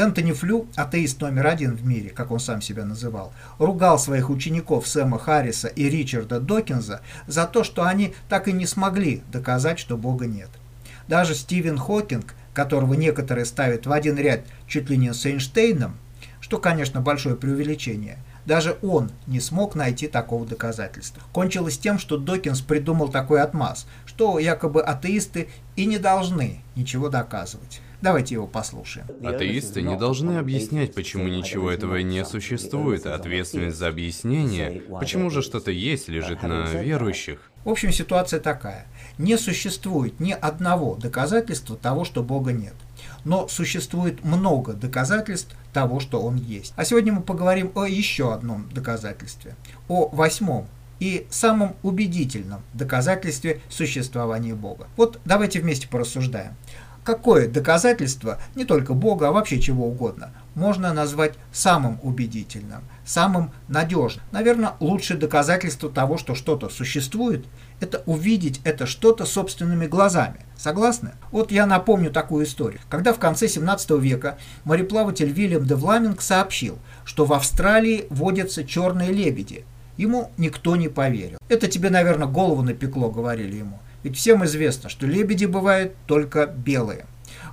Энтони Флю, атеист номер один в мире, как он сам себя называл, ругал своих учеников Сэма Харриса и Ричарда Докинза за то, что они так и не смогли доказать, что Бога нет. Даже Стивен Хокинг, которого некоторые ставят в один ряд чуть ли не с Эйнштейном, что, конечно, большое преувеличение, даже он не смог найти такого доказательства. Кончилось тем, что Докинс придумал такой отмаз, что якобы атеисты и не должны ничего доказывать. Давайте его послушаем. Атеисты не должны объяснять, почему ничего этого не существует, а ответственность за объяснение, почему же что-то есть, лежит на верующих. В общем, ситуация такая. Не существует ни одного доказательства того, что Бога нет. Но существует много доказательств того, что Он есть. А сегодня мы поговорим о еще одном доказательстве. О восьмом и самом убедительном доказательстве существования Бога. Вот давайте вместе порассуждаем. Какое доказательство, не только Бога, а вообще чего угодно, можно назвать самым убедительным, самым надежным? Наверное, лучшее доказательство того, что что-то существует, это увидеть это что-то собственными глазами. Согласны? Вот я напомню такую историю. Когда в конце 17 века мореплаватель Вильям де Вламинг сообщил, что в Австралии водятся черные лебеди, ему никто не поверил. Это тебе, наверное, голову напекло, говорили ему. Ведь всем известно, что лебеди бывают только белые.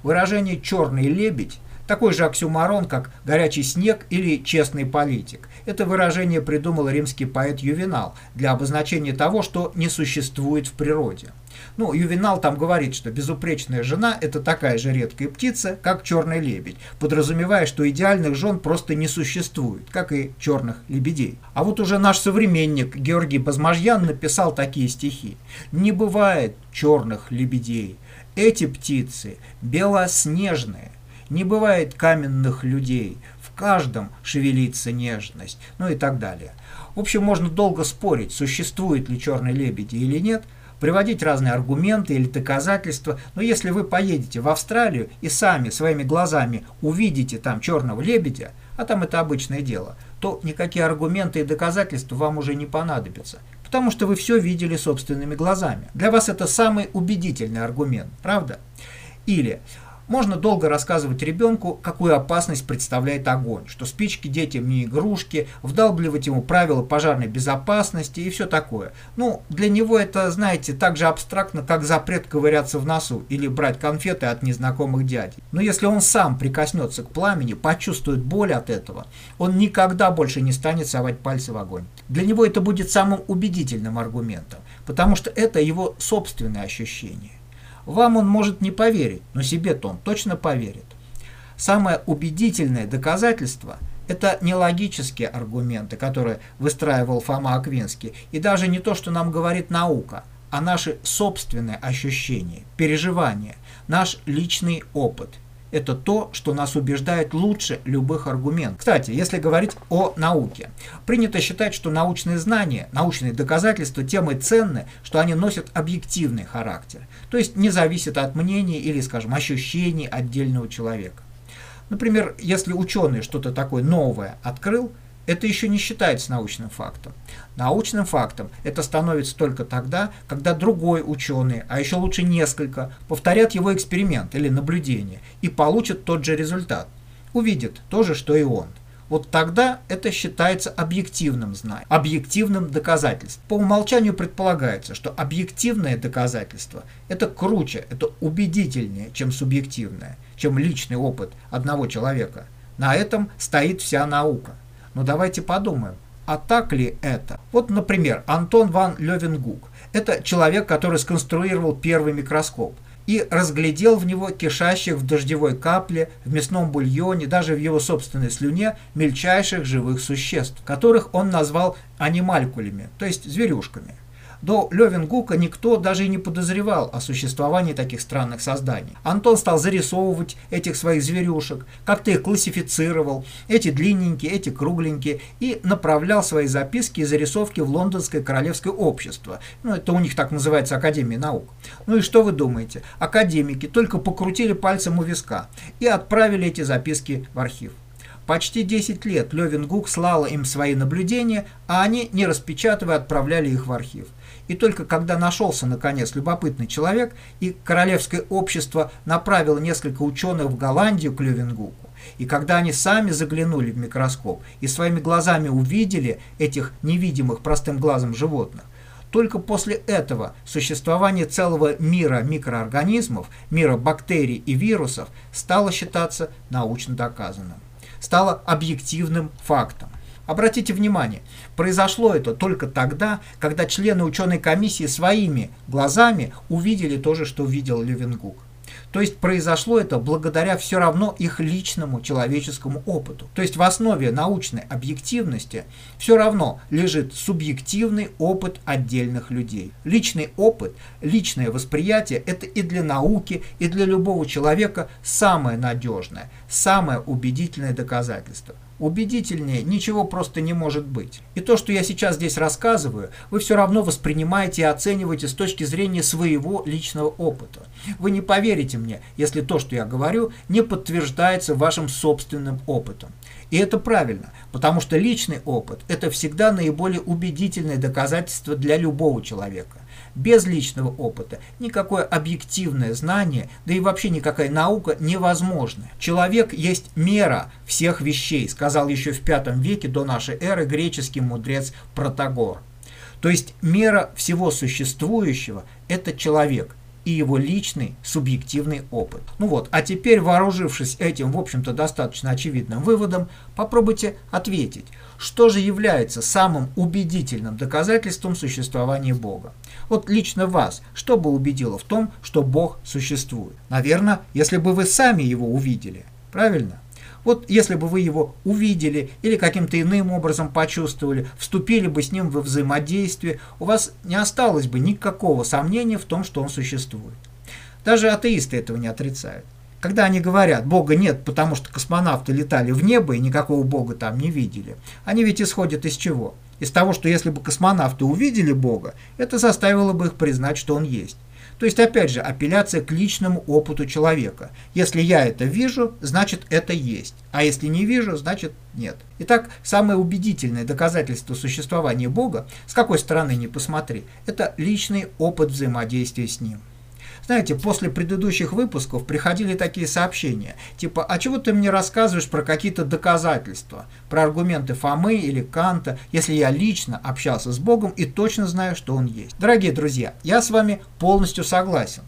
Выражение «черный лебедь» такой же оксюмарон, как «горячий снег» или «честный политик». Это выражение придумал римский поэт Ювенал для обозначения того, что не существует в природе. Ну, Ювенал там говорит, что безупречная жена – это такая же редкая птица, как черный лебедь, подразумевая, что идеальных жен просто не существует, как и черных лебедей. А вот уже наш современник Георгий Базмажьян написал такие стихи. «Не бывает черных лебедей, эти птицы белоснежные, не бывает каменных людей, в каждом шевелится нежность, ну и так далее. В общем, можно долго спорить, существуют ли черные лебеди или нет – приводить разные аргументы или доказательства, но если вы поедете в Австралию и сами своими глазами увидите там черного лебедя, а там это обычное дело, то никакие аргументы и доказательства вам уже не понадобятся, потому что вы все видели собственными глазами. Для вас это самый убедительный аргумент, правда? Или можно долго рассказывать ребенку, какую опасность представляет огонь, что спички детям не игрушки, вдалбливать ему правила пожарной безопасности и все такое. Ну, для него это, знаете, так же абстрактно, как запрет ковыряться в носу или брать конфеты от незнакомых дядей. Но если он сам прикоснется к пламени, почувствует боль от этого, он никогда больше не станет совать пальцы в огонь. Для него это будет самым убедительным аргументом, потому что это его собственное ощущение. Вам он может не поверить, но себе-то он точно поверит. Самое убедительное доказательство – это не логические аргументы, которые выстраивал Фома Аквинский, и даже не то, что нам говорит наука, а наши собственные ощущения, переживания, наш личный опыт – это то, что нас убеждает лучше любых аргументов. Кстати, если говорить о науке, принято считать, что научные знания, научные доказательства тем и ценны, что они носят объективный характер, то есть не зависят от мнений или, скажем, ощущений отдельного человека. Например, если ученый что-то такое новое открыл – это еще не считается научным фактом. Научным фактом это становится только тогда, когда другой ученый, а еще лучше несколько, повторят его эксперимент или наблюдение и получат тот же результат. Увидят то же, что и он. Вот тогда это считается объективным знанием, объективным доказательством. По умолчанию предполагается, что объективное доказательство – это круче, это убедительнее, чем субъективное, чем личный опыт одного человека. На этом стоит вся наука. Но давайте подумаем, а так ли это? Вот, например, Антон ван Левенгук. Это человек, который сконструировал первый микроскоп и разглядел в него кишащих в дождевой капле, в мясном бульоне, даже в его собственной слюне мельчайших живых существ, которых он назвал анималькулями, то есть зверюшками. До Левенгука никто даже и не подозревал о существовании таких странных созданий. Антон стал зарисовывать этих своих зверюшек, как-то их классифицировал, эти длинненькие, эти кругленькие, и направлял свои записки и зарисовки в Лондонское королевское общество. Ну, это у них так называется Академия наук. Ну и что вы думаете? Академики только покрутили пальцем у виска и отправили эти записки в архив. Почти 10 лет Левин Гук слала им свои наблюдения, а они, не распечатывая, отправляли их в архив. И только когда нашелся, наконец, любопытный человек, и Королевское общество направило несколько ученых в Голландию к Левенгуку, и когда они сами заглянули в микроскоп и своими глазами увидели этих невидимых простым глазом животных, только после этого существование целого мира микроорганизмов, мира бактерий и вирусов стало считаться научно доказанным, стало объективным фактом. Обратите внимание, произошло это только тогда, когда члены ученой комиссии своими глазами увидели то же, что видел Левенгук. То есть произошло это благодаря все равно их личному человеческому опыту. То есть в основе научной объективности все равно лежит субъективный опыт отдельных людей. Личный опыт, личное восприятие – это и для науки, и для любого человека самое надежное, самое убедительное доказательство – Убедительнее ничего просто не может быть. И то, что я сейчас здесь рассказываю, вы все равно воспринимаете и оцениваете с точки зрения своего личного опыта. Вы не поверите мне, если то, что я говорю, не подтверждается вашим собственным опытом. И это правильно, потому что личный опыт – это всегда наиболее убедительное доказательство для любого человека. Без личного опыта никакое объективное знание, да и вообще никакая наука невозможна. Человек есть мера всех вещей, сказал еще в V веке до нашей эры греческий мудрец Протагор. То есть мера всего существующего – это человек – и его личный субъективный опыт. Ну вот, а теперь, вооружившись этим, в общем-то, достаточно очевидным выводом, попробуйте ответить, что же является самым убедительным доказательством существования Бога. Вот лично вас, что бы убедило в том, что Бог существует? Наверное, если бы вы сами его увидели, правильно? Вот если бы вы его увидели или каким-то иным образом почувствовали, вступили бы с ним во взаимодействие, у вас не осталось бы никакого сомнения в том, что он существует. Даже атеисты этого не отрицают. Когда они говорят, Бога нет, потому что космонавты летали в небо и никакого Бога там не видели, они ведь исходят из чего? Из того, что если бы космонавты увидели Бога, это заставило бы их признать, что он есть. То есть, опять же, апелляция к личному опыту человека. Если я это вижу, значит это есть. А если не вижу, значит нет. Итак, самое убедительное доказательство существования Бога, с какой стороны ни посмотри, это личный опыт взаимодействия с Ним. Знаете, после предыдущих выпусков приходили такие сообщения, типа «А чего ты мне рассказываешь про какие-то доказательства, про аргументы Фомы или Канта, если я лично общался с Богом и точно знаю, что Он есть?» Дорогие друзья, я с вами полностью согласен.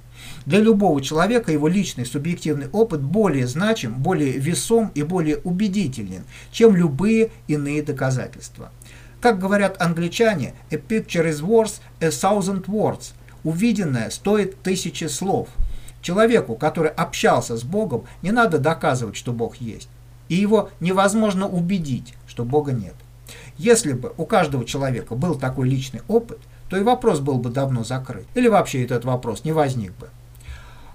Для любого человека его личный субъективный опыт более значим, более весом и более убедителен, чем любые иные доказательства. Как говорят англичане, a picture is worth a thousand words – Увиденное стоит тысячи слов. Человеку, который общался с Богом, не надо доказывать, что Бог есть. И его невозможно убедить, что Бога нет. Если бы у каждого человека был такой личный опыт, то и вопрос был бы давно закрыт. Или вообще этот вопрос не возник бы.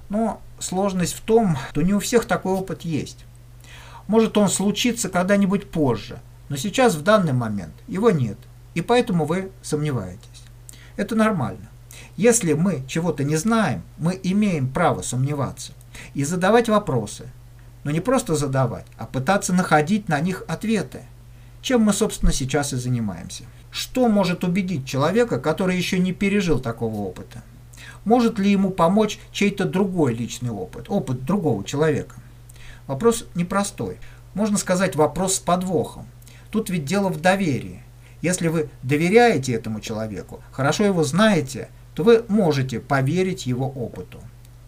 Но сложность в том, что не у всех такой опыт есть. Может он случится когда-нибудь позже, но сейчас в данный момент его нет, и поэтому вы сомневаетесь. Это нормально. Если мы чего-то не знаем, мы имеем право сомневаться и задавать вопросы. Но не просто задавать, а пытаться находить на них ответы. Чем мы, собственно, сейчас и занимаемся. Что может убедить человека, который еще не пережил такого опыта? Может ли ему помочь чей-то другой личный опыт, опыт другого человека? Вопрос непростой. Можно сказать, вопрос с подвохом. Тут ведь дело в доверии. Если вы доверяете этому человеку, хорошо его знаете, то вы можете поверить его опыту.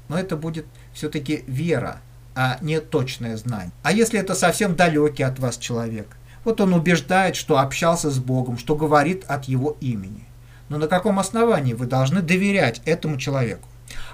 Но это будет все-таки вера, а не точное знание. А если это совсем далекий от вас человек? Вот он убеждает, что общался с Богом, что говорит от его имени. Но на каком основании вы должны доверять этому человеку?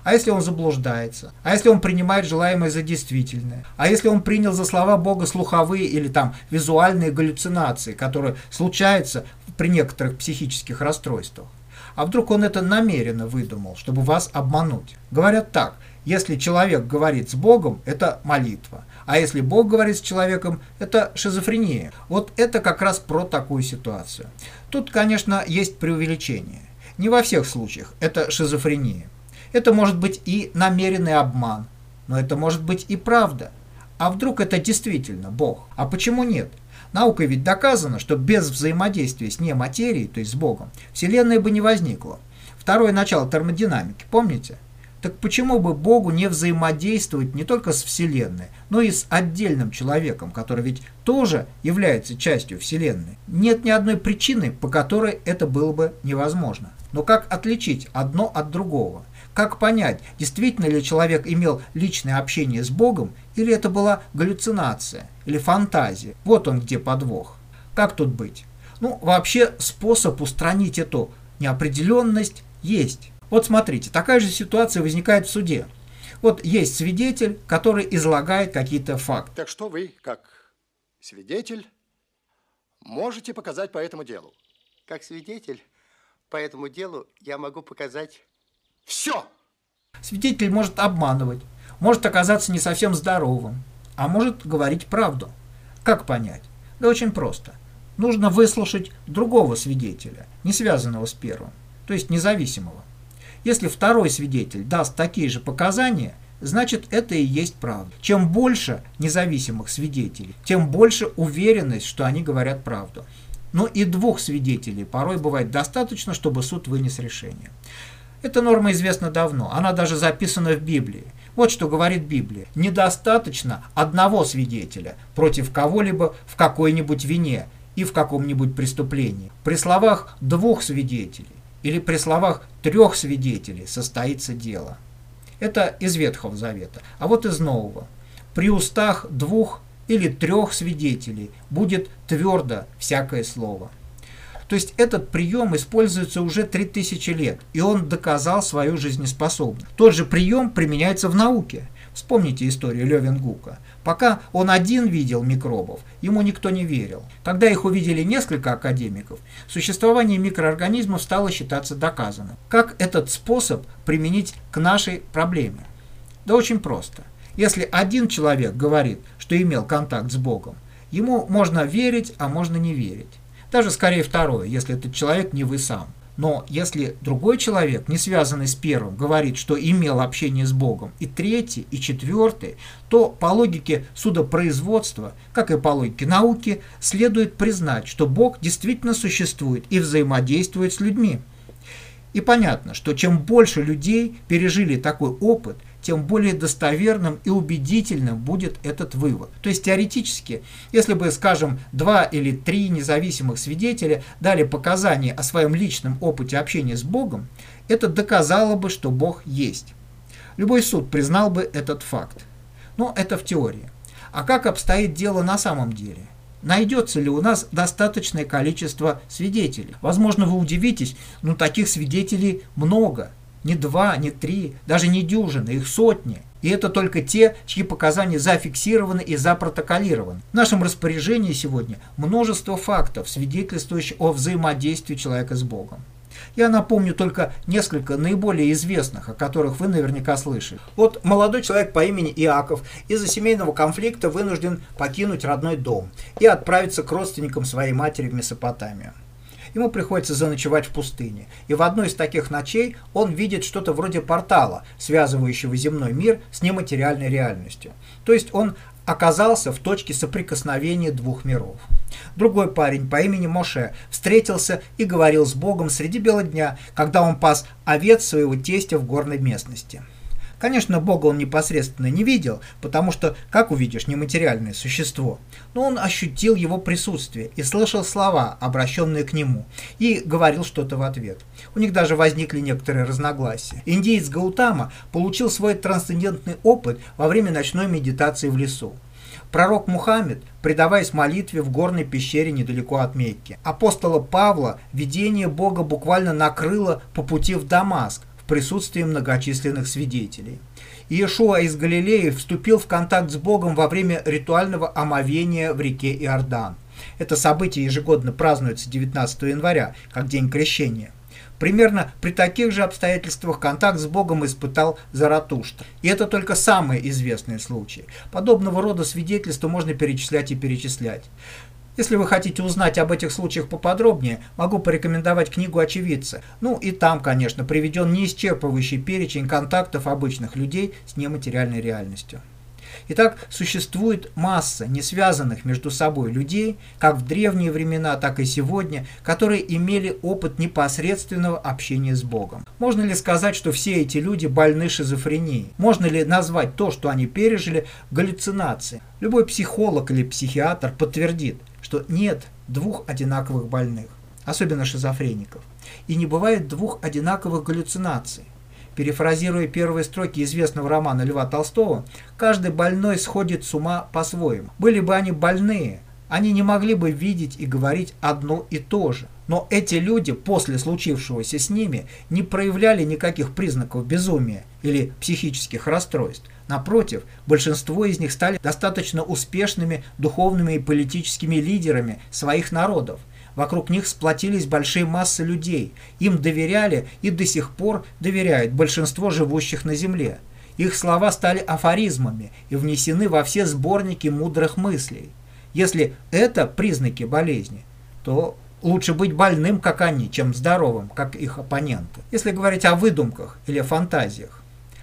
А если он заблуждается? А если он принимает желаемое за действительное? А если он принял за слова Бога слуховые или там визуальные галлюцинации, которые случаются при некоторых психических расстройствах? А вдруг он это намеренно выдумал, чтобы вас обмануть? Говорят так, если человек говорит с Богом, это молитва. А если Бог говорит с человеком, это шизофрения. Вот это как раз про такую ситуацию. Тут, конечно, есть преувеличение. Не во всех случаях это шизофрения. Это может быть и намеренный обман, но это может быть и правда. а вдруг это действительно Бог? А почему нет? Наукой ведь доказано, что без взаимодействия с нематерией, то есть с Богом, Вселенная бы не возникла. Второе начало термодинамики, помните? Так почему бы Богу не взаимодействовать не только с Вселенной, но и с отдельным человеком, который ведь тоже является частью Вселенной? Нет ни одной причины, по которой это было бы невозможно. Но как отличить одно от другого? Как понять, действительно ли человек имел личное общение с Богом, или это была галлюцинация, или фантазия? Вот он где подвох. Как тут быть? Ну, вообще способ устранить эту неопределенность есть. Вот смотрите, такая же ситуация возникает в суде. Вот есть свидетель, который излагает какие-то факты. Так что вы, как свидетель, можете показать по этому делу? Как свидетель по этому делу я могу показать все. Свидетель может обманывать, может оказаться не совсем здоровым, а может говорить правду. Как понять? Да очень просто. Нужно выслушать другого свидетеля, не связанного с первым, то есть независимого. Если второй свидетель даст такие же показания, значит это и есть правда. Чем больше независимых свидетелей, тем больше уверенность, что они говорят правду. Но и двух свидетелей порой бывает достаточно, чтобы суд вынес решение. Эта норма известна давно, она даже записана в Библии. Вот что говорит Библия. Недостаточно одного свидетеля против кого-либо в какой-нибудь вине и в каком-нибудь преступлении. При словах двух свидетелей или при словах трех свидетелей состоится дело. Это из Ветхого Завета. А вот из Нового. При устах двух или трех свидетелей будет твердо всякое слово. То есть этот прием используется уже 3000 лет, и он доказал свою жизнеспособность. Тот же прием применяется в науке. Вспомните историю Левенгука. Пока он один видел микробов, ему никто не верил. Когда их увидели несколько академиков, существование микроорганизмов стало считаться доказанным. Как этот способ применить к нашей проблеме? Да очень просто. Если один человек говорит, что имел контакт с Богом, ему можно верить, а можно не верить. Даже скорее второе, если этот человек не вы сам. Но если другой человек, не связанный с первым, говорит, что имел общение с Богом, и третий, и четвертый, то по логике судопроизводства, как и по логике науки, следует признать, что Бог действительно существует и взаимодействует с людьми. И понятно, что чем больше людей пережили такой опыт – тем более достоверным и убедительным будет этот вывод. То есть теоретически, если бы, скажем, два или три независимых свидетеля дали показания о своем личном опыте общения с Богом, это доказало бы, что Бог есть. Любой суд признал бы этот факт. Но это в теории. А как обстоит дело на самом деле? Найдется ли у нас достаточное количество свидетелей? Возможно, вы удивитесь, но таких свидетелей много – не два, не три, даже не дюжины, их сотни. И это только те, чьи показания зафиксированы и запротоколированы. В нашем распоряжении сегодня множество фактов, свидетельствующих о взаимодействии человека с Богом. Я напомню только несколько наиболее известных, о которых вы наверняка слышали. Вот молодой человек по имени Иаков из-за семейного конфликта вынужден покинуть родной дом и отправиться к родственникам своей матери в Месопотамию ему приходится заночевать в пустыне. И в одной из таких ночей он видит что-то вроде портала, связывающего земной мир с нематериальной реальностью. То есть он оказался в точке соприкосновения двух миров. Другой парень по имени Моше встретился и говорил с Богом среди бела дня, когда он пас овец своего тестя в горной местности. Конечно, Бога он непосредственно не видел, потому что, как увидишь, нематериальное существо. Но он ощутил его присутствие и слышал слова, обращенные к нему, и говорил что-то в ответ. У них даже возникли некоторые разногласия. Индиец Гаутама получил свой трансцендентный опыт во время ночной медитации в лесу. Пророк Мухаммед, предаваясь молитве в горной пещере недалеко от Мекки. Апостола Павла видение Бога буквально накрыло по пути в Дамаск, в присутствии многочисленных свидетелей. Иешуа из Галилеи вступил в контакт с Богом во время ритуального омовения в реке Иордан. Это событие ежегодно празднуется 19 января, как День Крещения. Примерно при таких же обстоятельствах контакт с Богом испытал Заратушта. И это только самые известные случаи. Подобного рода свидетельства можно перечислять и перечислять. Если вы хотите узнать об этих случаях поподробнее, могу порекомендовать книгу «Очевидцы». Ну и там, конечно, приведен неисчерпывающий перечень контактов обычных людей с нематериальной реальностью. Итак, существует масса не связанных между собой людей, как в древние времена, так и сегодня, которые имели опыт непосредственного общения с Богом. Можно ли сказать, что все эти люди больны шизофренией? Можно ли назвать то, что они пережили, галлюцинацией? Любой психолог или психиатр подтвердит, что нет двух одинаковых больных, особенно шизофреников, и не бывает двух одинаковых галлюцинаций. Перефразируя первые строки известного романа Льва Толстого, каждый больной сходит с ума по-своему. Были бы они больные, они не могли бы видеть и говорить одно и то же. Но эти люди после случившегося с ними не проявляли никаких признаков безумия или психических расстройств. Напротив, большинство из них стали достаточно успешными духовными и политическими лидерами своих народов – Вокруг них сплотились большие массы людей. Им доверяли и до сих пор доверяют большинство живущих на Земле. Их слова стали афоризмами и внесены во все сборники мудрых мыслей. Если это признаки болезни, то лучше быть больным, как они, чем здоровым, как их оппоненты. Если говорить о выдумках или фантазиях.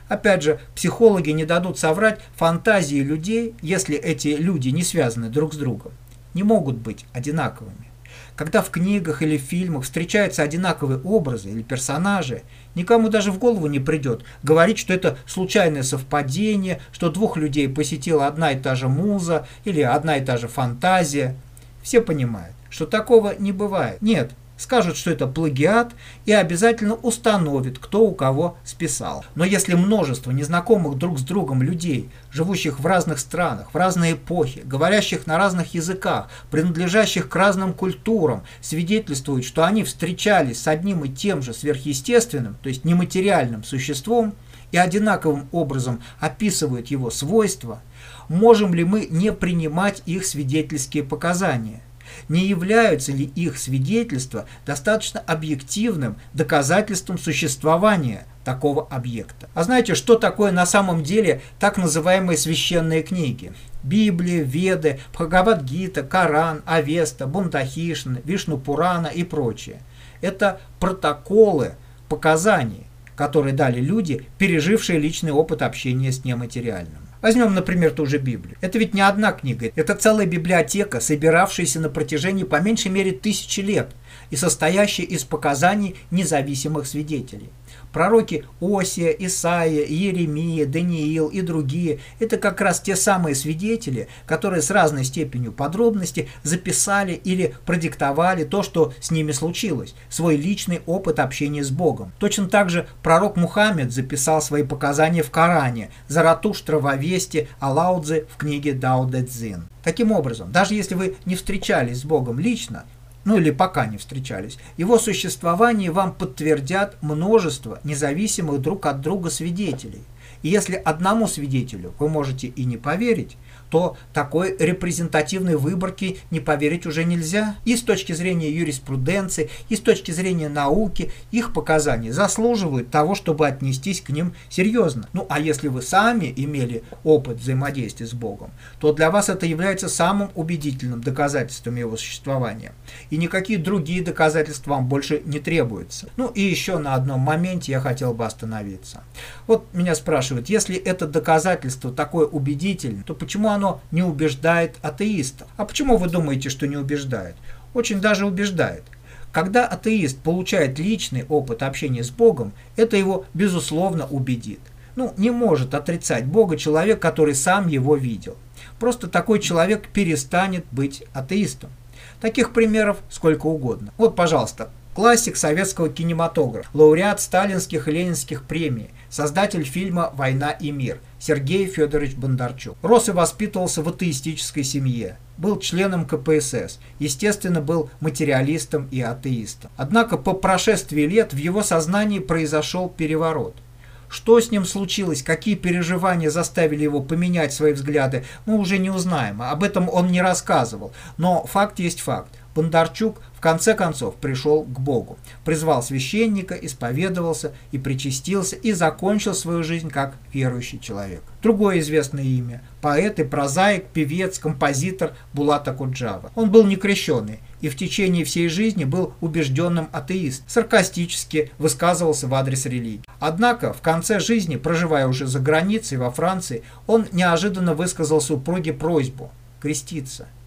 Опять же, психологи не дадут соврать фантазии людей, если эти люди не связаны друг с другом. Не могут быть одинаковыми. Когда в книгах или фильмах встречаются одинаковые образы или персонажи, никому даже в голову не придет говорить, что это случайное совпадение, что двух людей посетила одна и та же муза или одна и та же фантазия. Все понимают, что такого не бывает. Нет, скажут, что это плагиат и обязательно установит, кто у кого списал. Но если множество незнакомых друг с другом людей, живущих в разных странах, в разные эпохи, говорящих на разных языках, принадлежащих к разным культурам, свидетельствуют, что они встречались с одним и тем же сверхъестественным, то есть нематериальным существом, и одинаковым образом описывают его свойства, можем ли мы не принимать их свидетельские показания? Не являются ли их свидетельства достаточно объективным доказательством существования такого объекта? А знаете, что такое на самом деле так называемые священные книги? Библия, Веды, Бхагавадгита, Коран, Авеста, Бундахишн, Вишну Пурана и прочее. Это протоколы показаний, которые дали люди, пережившие личный опыт общения с нематериальным. Возьмем, например, ту же Библию. Это ведь не одна книга, это целая библиотека, собиравшаяся на протяжении по меньшей мере тысячи лет и состоящая из показаний независимых свидетелей. Пророки Осия, Исаия, Иеремия, Даниил и другие – это как раз те самые свидетели, которые с разной степенью подробности записали или продиктовали то, что с ними случилось, свой личный опыт общения с Богом. Точно так же пророк Мухаммед записал свои показания в Коране, Заратуштра в Авесте, а Лаудзе в книге Дао Дэ Цзин. Таким образом, даже если вы не встречались с Богом лично, ну или пока не встречались, его существование вам подтвердят множество независимых друг от друга свидетелей. И если одному свидетелю вы можете и не поверить, то такой репрезентативной выборке не поверить уже нельзя. И с точки зрения юриспруденции, и с точки зрения науки, их показания заслуживают того, чтобы отнестись к ним серьезно. Ну а если вы сами имели опыт взаимодействия с Богом, то для вас это является самым убедительным доказательством его существования. И никакие другие доказательства вам больше не требуются. Ну и еще на одном моменте я хотел бы остановиться. Вот меня спрашивают, если это доказательство такое убедительное, то почему оно оно не убеждает атеистов. А почему вы думаете, что не убеждает? Очень даже убеждает. Когда атеист получает личный опыт общения с Богом, это его, безусловно, убедит. Ну, не может отрицать Бога человек, который сам его видел. Просто такой человек перестанет быть атеистом. Таких примеров сколько угодно. Вот, пожалуйста, классик советского кинематографа, лауреат сталинских и ленинских премий, создатель фильма «Война и мир» Сергей Федорович Бондарчук. Рос и воспитывался в атеистической семье. Был членом КПСС. Естественно, был материалистом и атеистом. Однако по прошествии лет в его сознании произошел переворот. Что с ним случилось, какие переживания заставили его поменять свои взгляды, мы уже не узнаем. Об этом он не рассказывал. Но факт есть факт. Бондарчук в конце концов пришел к Богу, призвал священника, исповедовался и причастился и закончил свою жизнь как верующий человек. Другое известное имя – поэт и прозаик, певец, композитор Булата Куджава. Он был некрещенный и в течение всей жизни был убежденным атеист, саркастически высказывался в адрес религии. Однако в конце жизни, проживая уже за границей во Франции, он неожиданно высказал супруге просьбу – креститься –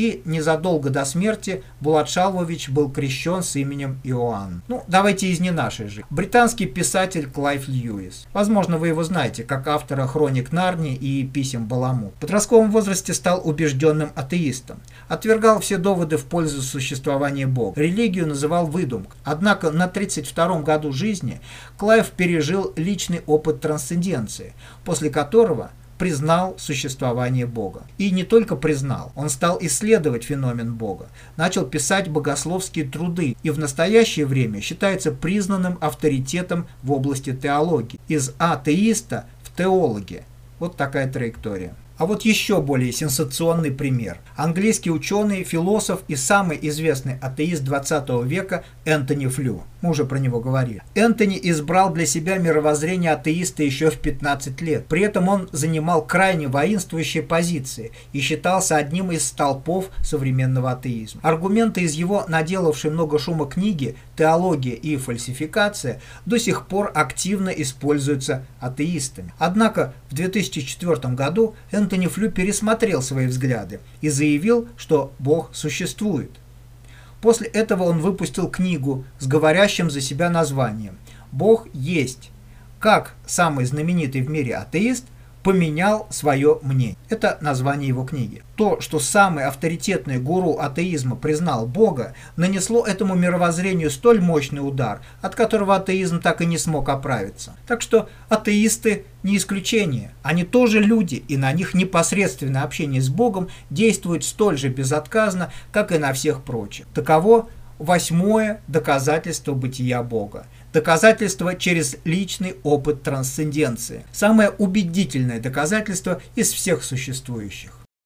и незадолго до смерти Булат Шалвович был крещен с именем Иоанн. Ну, давайте из не нашей же. Британский писатель Клайв Льюис. Возможно, вы его знаете, как автора «Хроник Нарнии» и «Писем Баламута». В подростковом возрасте стал убежденным атеистом. Отвергал все доводы в пользу существования Бога. Религию называл выдумкой. Однако на 32-м году жизни Клайв пережил личный опыт трансценденции, после которого признал существование Бога. И не только признал, он стал исследовать феномен Бога, начал писать богословские труды и в настоящее время считается признанным авторитетом в области теологии. Из атеиста в теологи. Вот такая траектория. А вот еще более сенсационный пример. Английский ученый, философ и самый известный атеист 20 века Энтони Флю. Мы уже про него говорили. Энтони избрал для себя мировоззрение атеиста еще в 15 лет. При этом он занимал крайне воинствующие позиции и считался одним из столпов современного атеизма. Аргументы из его наделавшей много шума книги «Теология и фальсификация» до сих пор активно используются атеистами. Однако в 2004 году Энтони Флю пересмотрел свои взгляды и заявил, что Бог существует. После этого он выпустил книгу с говорящим за себя названием «Бог есть». Как самый знаменитый в мире атеист – поменял свое мнение. Это название его книги. То, что самый авторитетный гуру атеизма признал Бога, нанесло этому мировоззрению столь мощный удар, от которого атеизм так и не смог оправиться. Так что атеисты не исключение. Они тоже люди, и на них непосредственное общение с Богом действует столь же безотказно, как и на всех прочих. Таково восьмое доказательство бытия Бога – Доказательство через личный опыт трансценденции. Самое убедительное доказательство из всех существующих.